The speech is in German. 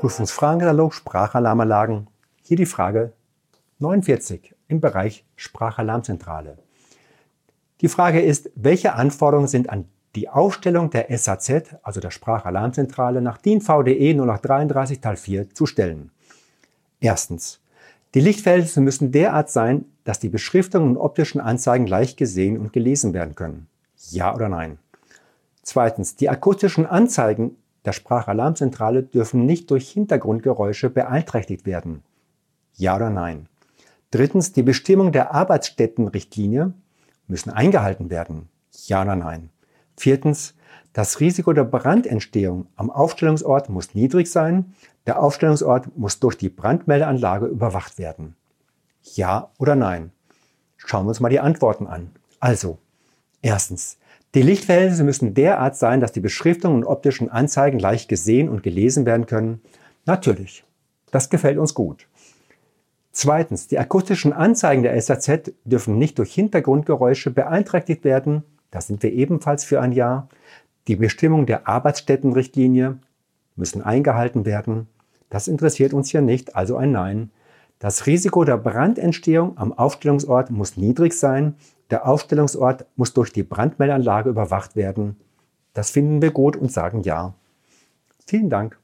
Prüfungsfragenkatalog Sprachalarmanlagen. Hier die Frage 49 im Bereich Sprachalarmzentrale. Die Frage ist, welche Anforderungen sind an die Aufstellung der SAZ, also der Sprachalarmzentrale, nach DIN VDE 0833 Teil 4 zu stellen? Erstens. Die Lichtverhältnisse müssen derart sein, dass die Beschriftungen und optischen Anzeigen leicht gesehen und gelesen werden können. Ja oder nein? Zweitens. Die akustischen Anzeigen der Sprachalarmzentrale dürfen nicht durch Hintergrundgeräusche beeinträchtigt werden. Ja oder nein? Drittens. Die Bestimmung der Arbeitsstättenrichtlinie müssen eingehalten werden. Ja oder nein? Viertens. Das Risiko der Brandentstehung am Aufstellungsort muss niedrig sein. Der Aufstellungsort muss durch die Brandmeldeanlage überwacht werden. Ja oder nein? Schauen wir uns mal die Antworten an. Also, erstens. Die Lichtverhältnisse müssen derart sein, dass die Beschriftungen und optischen Anzeigen leicht gesehen und gelesen werden können. Natürlich. Das gefällt uns gut. Zweitens, die akustischen Anzeigen der SAZ dürfen nicht durch Hintergrundgeräusche beeinträchtigt werden. Da sind wir ebenfalls für ein Jahr. Die Bestimmung der Arbeitsstättenrichtlinie müssen eingehalten werden. Das interessiert uns hier nicht, also ein Nein. Das Risiko der Brandentstehung am Aufstellungsort muss niedrig sein. Der Aufstellungsort muss durch die Brandmeldanlage überwacht werden. Das finden wir gut und sagen Ja. Vielen Dank.